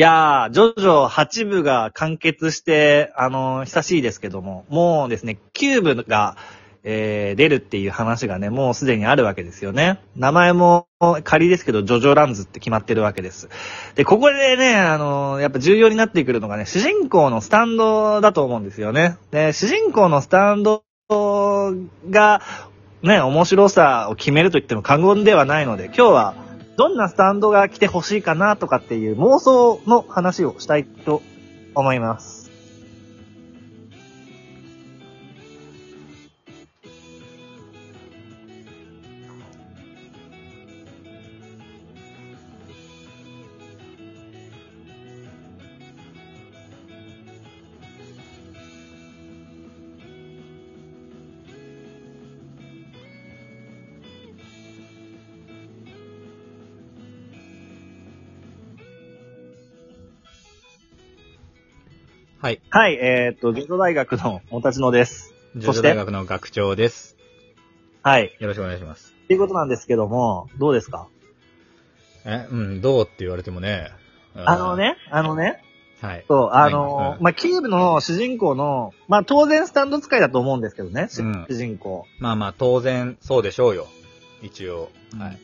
いやー、ジョジョ8部が完結して、あのー久しいですけども、もうですね、9部が、えー、出るっていう話がね、もうすでにあるわけですよね。名前も仮ですけど、ジョジョランズって決まってるわけです。で、ここでね、あのーやっぱ重要になってくるのがね、主人公のスタンドだと思うんですよね。で、主人公のスタンドが、ね、面白さを決めると言っても過言ではないので、今日は、どんなスタンドが来てほしいかなとかっていう妄想の話をしたいと思います。はい。はい、えーっと、ゲート大学のもたちのです。女そして子大学の学長です。はい。よろしくお願いします。っていうことなんですけども、どうですか？え、うん、どうって言われてもね。あの。ね、あのね、はい。そう、あのうんまあ、キューブの主人公の、まあ、当然スタンド使いだと思うんですけどね、しうん主人公。まあまあ、当然、そうでしょうよ。一応。はい。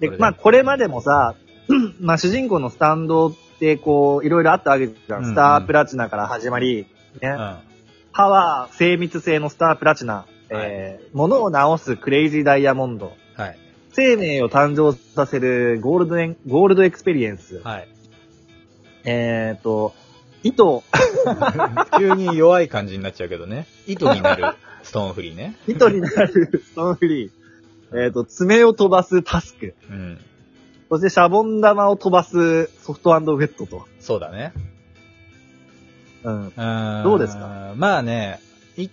ででまあ、これまでもさ、まあ、主人公のスタンドこう、いろいろあったわけじゃん。スタープラチナから始まり、ね、うん。パワー、精密性のスタープラチナ、えー、物を直すクレイジーダイヤモンド、はい。生命を誕生させるゴールドエン、ゴールドエクスペリエンス、はい。えーと、糸、急に弱い感じになっちゃうけどね。糸になる ストーンフリーね。糸になるストーンフリー、えーと、爪を飛ばすタスク、うん。そしてシャボン玉を飛ばすソフトウェットと。そうだね。うん。うんどうですか？まあね、い、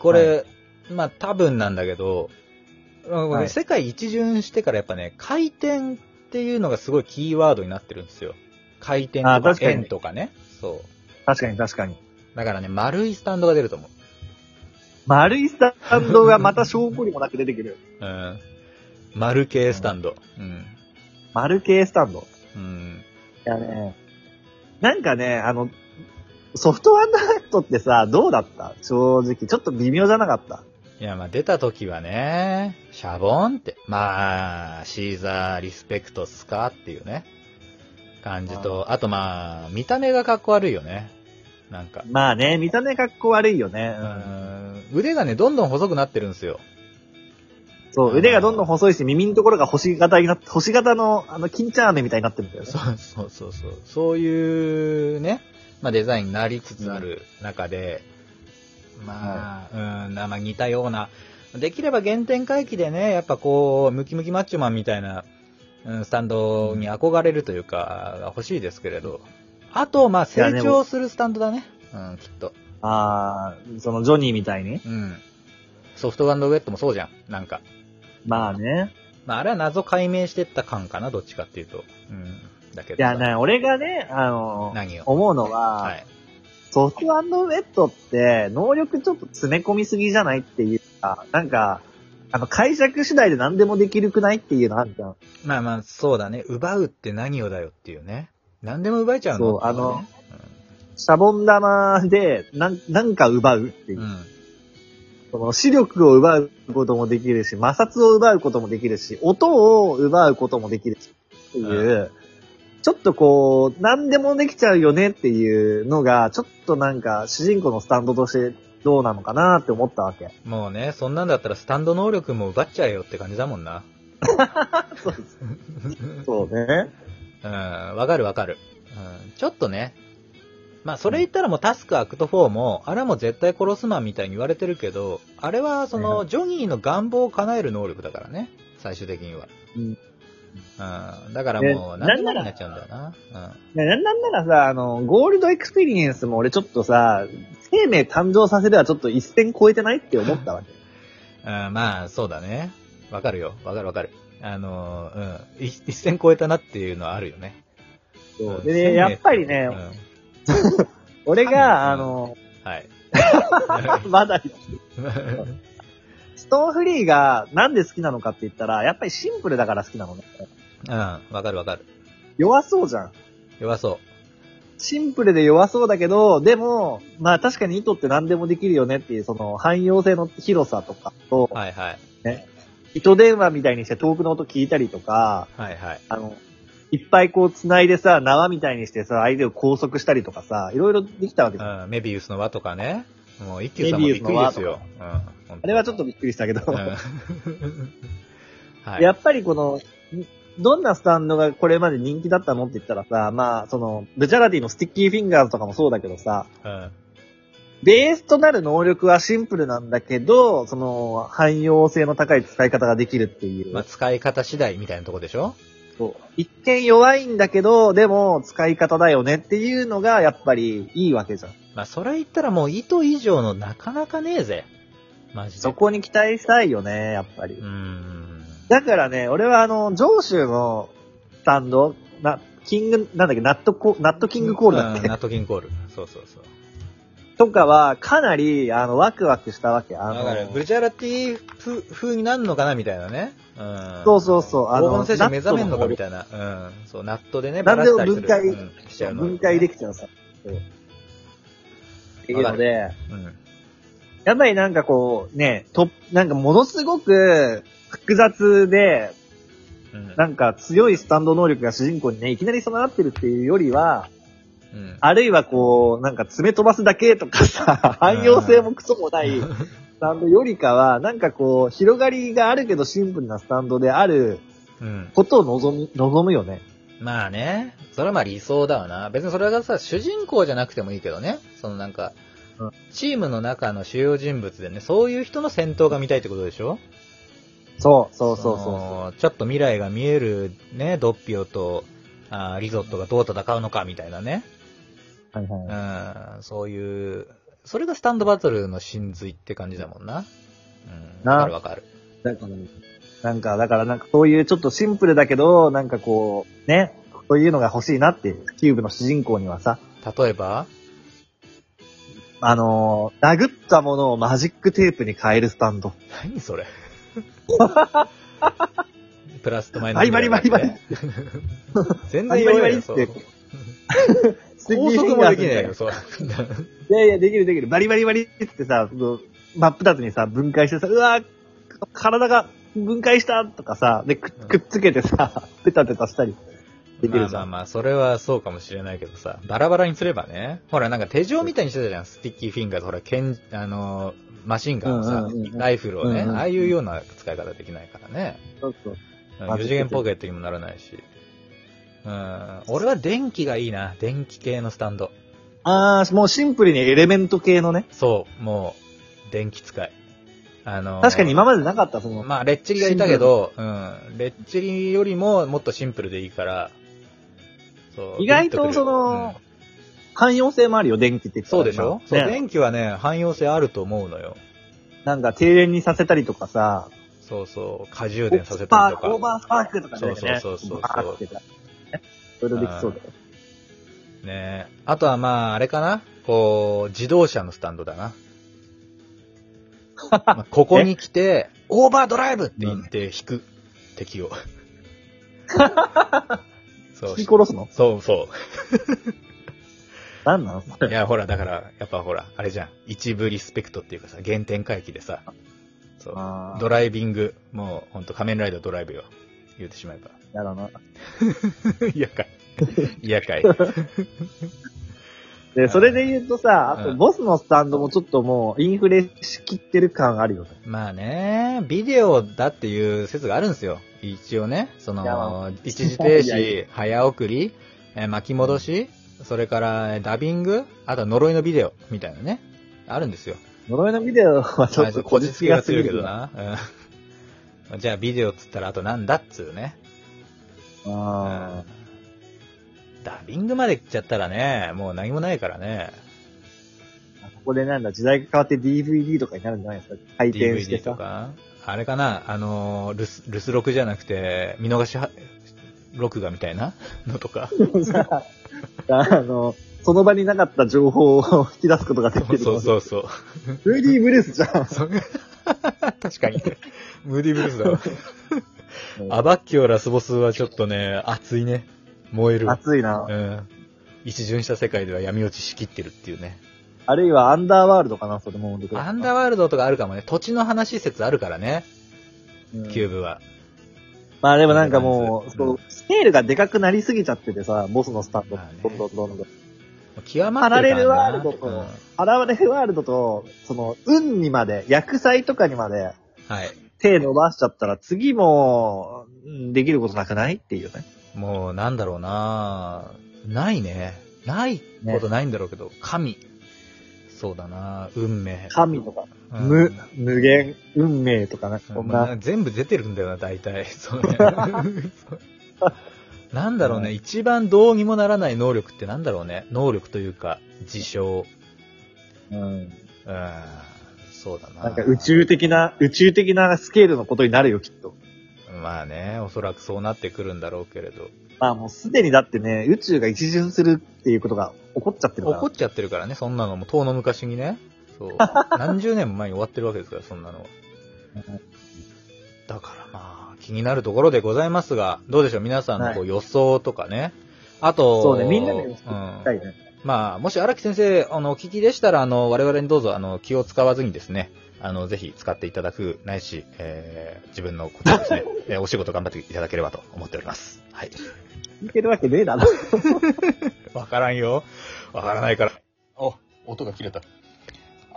これ、まあ多分なんだけど、うんはい世界一巡してからやっぱね、回転っていうのがすごいキーワードになってるんですよ。回転とか円とかね。そう。確かに確かに。だからね、丸いスタンドが出ると思う。丸いスタンドがまた証拠にもなく出てくる。うん。丸系スタンド。うん。丸系スタンド。うん。いやね、なんかね、あの、ソフトアンドヘッドってさ、どうだった？正直。ちょっと微妙じゃなかった？いや、まあ出た時はね、シャボンって、まあ、シーザーリスペクトっすかっていうね、感じと、あとまあ、見た目がかっこ悪いよね。なんか。まあね、見た目かっこ悪いよね。ううんん腕がね、どんどん細くなってるんですよ。そう、腕がどんどん細いし、耳のところが星型になって、星型の、あの、金チャーメみたいになってるんだよね。そうそうそうそう。そういうね、まあデザインになりつつある中で、まあ、うん、まあ似たような、できれば原点回帰でね、やっぱこう、ムキムキマッチョマンみたいな、うん、スタンドに憧れるというか、欲しいですけれど、あと、まあ成長するスタンドだね。うん、きっと。ああ、そのジョニーみたいに。うん。ソフトウェットもそうじゃん。なんか。まあね。まああれは謎解明してった感かな、どっちかっていうと。うん。だけど。いやね、俺がね、あの、何を？思うのは、はい。ソフトウェットって、能力ちょっと詰め込みすぎじゃないっていうか、なんか、あの、解釈次第で何でもできるくないっていうのあるじゃん。まあまあ、そうだね。奪うって何をだよっていうね。何でも奪えちゃうのそうあのってシャボン玉で、なん、なんか奪うっていうう。ん。その視力を奪うこともできるし、摩擦を奪うこともできるし、音を奪うこともできるし、っていう、ちょっとこう、何でもできちゃうよねっていうのが、ちょっとなんか、主人公のスタンドとしてどうなのかなって思ったわけ。うん。もうね、そんなんだったらスタンド能力も奪っちゃえよって感じだもんな。そ うそうね。うん、わかるわかる。うん、ちょっとね。まあ、それ言ったらもうタスクアクト4も、あれはもう絶対殺すマンみたいに言われてるけど、あれはそはの、ジョニーの願望を叶える能力だからね。最終的には。うんうん。だからもう、ね何でもになっちゃうんだよな。ねなんなんならさ、あの、ゴールドエクスペリエンスも俺ちょっとさ、生命誕生させではちょっと一線超えてないって思ったわけ。うん。うん、まあ、そうだね。わかるよ。わかるわかる。あの、うん。一一線超えたなっていうのはあるよね。うんそうでね、やっぱりね、うん 俺うんが、あの、はい。まだ、ストーンフリーがなんで好きなのかって言ったら、やっぱりシンプルだから好きなのね。うん、わかるわかる。弱そうじゃん。弱そシンプルで弱そうだけど、でも、まあ確かに糸って何でもできるよねっていう、その汎用性の広さとかとう。、はいはい。糸電話みたいにして遠くの音聞いたりとか、はいはい。あの、いっぱいこう繋いでさ、縄みたいにしてさ、相手を拘束したりとかさ、いろいろできたわけ。うん、メビウスの輪とかね。もう一休さんもびっくりですよ。うん。あれはちょっとびっくりしたけど、うん。はい。やっぱりこの、んどんなスタンドがこれまで人気だったのって言ったらさ、まあ、その、ブチャラティのスティッキーフィンガーズとかもそうだけどさ、うん。ベースとなる能力はシンプルなんだけど、その、汎用性の高い使い方ができるっていう。まあ、使い方次第みたいなとこでしょ？一見弱いんだけど、でも使い方だよねっていうのがやっぱりいいわけじゃん。まあ、それ言ったらもう糸以上のなかなかねえぜ。マジで。そこに期待したいよね、やっぱりう。ん。だからね、俺はあの、上州のスタンド、な、キング、なんだっけ、ナットコ、ナットキングコールだっけ、うんナットキングコール。そうそうそう。とかは、かなり、あの、ワクワクしたわけ。あの、だから、ブルチャラティ風風になるのかなみたいなね。うん。そうそうそうあの黄金精神目覚めんのかみたいな。うん。そう、ナットでね、バラしたりする分解うんしちゃうの。分解できちゃうさ。そうっていうので、うん。やっぱりなんかこう、ね、と、なんかものすごく複雑で、うん。なんか強いスタンド能力が主人公にね、いきなり備わってるっていうよりは、うん。あるいはこう、なんか爪飛ばすだけとかさ、汎用性もクソもないスタンドよりかは、なんかこう、広がりがあるけどシンプルなスタンドであるうん。ことを望む、望むよね。まあね、それはまあ理想だわな。別にそれがさ、主人公じゃなくてもいいけどね。そのなんかうん、チームの中の主要人物でね、そういう人の戦闘が見たいってことでしょ？そう、そうそうそうちょっと未来が見えるね、ドッピオと、あーリゾットがどう戦うのかみたいなね。う。はいはい。うん、そういう、それがスタンドバトルの真髄って感じだもんな。うん、なわかるわかる。だから、なんか、だからなんかそういうちょっとシンプルだけど、なんかこう、ね、そういうのが欲しいなっていう、キューブの主人公にはさ、例えば？あのー殴ったものをマジックテープに変えるスタンド。何それ？プラスとマイナバス。リバリバリバリ。全バリバリバ然弱いよ、そう。高速もできないよ、そう。いやいや、できるできる。バリバリバリってさ、その真っ二つにさ、分解してさ、うわ体が分解したとかさ、で、くくっつけてさ、ペタペタしたりできるじゃん。まあまあまあ、それはそうかもしれないけどさ、バラバラにすればね。ほら、なんか手錠みたいにしてたじゃん、スティッキーフィンガーズ。ほら、ケン、あのー、マシンガンのさライフルをね、ああいうような使い方できないからね。そうそう。四次元ポケットにもならないし。うん、俺は電気がいいな。電気系のスタンド。あー、もうシンプルにエレメント系のね。そう、もう、電気使い。あのー確かに今までなかった、その、まあ、レッチリがいたけど、うん。レッチリよりももっとシンプルでいいから、そう。意外とその汎用性もあるよ、電気ってそうでしょ、そう、ね。電気はね、汎用性あると思うのよ。なんか停電にさせたりとかさ、そうそう、過充電させたりとか。オーバースパークとかね。そうそうそうそうバーってねそれできそうだよ。ねあとはまあ、あれかな？こう、自動車のスタンドだな。まあここに来て、オーバードライブって言って引く、敵を。そう引き殺すの？そうそなんなのそう。いれ。や、ほら、だから、やっぱほら、あれじゃん。一部リスペクトっていうかさ、原点回帰でさ、そう。ドライビング、もう、ほんと仮面ライダードライブよ。言うてしまえば。やだな。嫌かい。嫌かい。で、それで言うとさ、あとうんボスのスタンドもちょっともうインフレしきってる感あるよね。まあね、ビデオだっていう説があるんですよ。一応ね。そいやまのあ、一時停 いやい止、早送り、えー巻き戻し、それからダビング、あとは呪いのビデオみたいなね。あるんですよ。呪いのビデオはちょっとこじつけがすぎるけど。な。うん。じゃあビデオっつったらあとなんだっつうね。あダビングまで来ちゃったらね、もう何もないからね。あ。ここでなんだ、時代が変わって DVD とかになるんじゃないですか？回転して DVD とさ。か？あれかな？あのー、留守、留守録じゃなくて、見逃しは録画みたいな？のとか？さ あの、その場になかった情報を引き出すことができる。そうそうそう。3D ブルースじゃん。そ確かに。ムーディーブルースだわ。アバッキオラスボスはちょっとね、熱いね。燃える。熱いな。うん。一巡した世界では闇落ちしきってるっていうね。あるいはアンダーワールドかな、それも。アンダーワールドとかあるかもね。土地の話説あるからね、うんキューブは。まあでもなんかもう、スケールがでかくなりすぎちゃっててさ、ボスのスタンド、まあねどんどんどんどん。極まってるからなパラレルワールドとうんパラレルワールドと、その、運にまで、薬剤とかにまではい。手伸ばしちゃったら、次も、うんできることなくない？っていうね。もう、なんだろうなないね。ないことないんだろうけど、神。そうだな運命。神とか、うん無、無限、運命とかね、そんな。まあ全部出てるんだよな、大体。そうね なんだろうね、一番どうにもならない能力ってなんだろうね。能力というか、事象。うん。うん、そうだな。なんか宇宙的な、宇宙的なスケールのことになるよ、きっと。まあね、おそらくそうなってくるんだろうけれど。まあもうすでにだってね、宇宙が一巡するっていうことが起こっちゃってるから。怒っちゃってるからね、そんなのも、遠の昔にね。そう。何十年も前に終わってるわけですから、そんなのは。だからまあ、気になるところでございますが、どうでしょう皆さんのこう予想とかね。あと、そうね、みんなで予うんしたいね。まあ、もし荒木先生、あの、お聞きでしたら、あの、我々にどうぞ、あの、気を使わずにですね、あの、ぜひ使っていただく、ないし、えー、自分のことをですね、えーお仕事頑張っていただければと思っております。はい。聞いてるわけねえだろ。わからんよ。わからないから。お、音が切れた。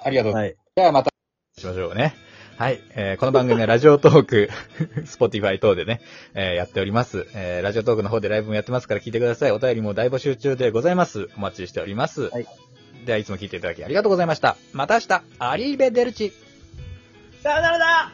ありがとう。はい。じゃあまた、しましょうね。はい。えーこの番組はラジオトーク、Spotify 等でね、えーやっております。えーラジオトークの方でライブもやってますから聞いてください。お便りも大募集中でございます。お待ちしております。はい。では、いつも聞いていただきありがとうございました。また明日、アリーベデルチ。さよならだ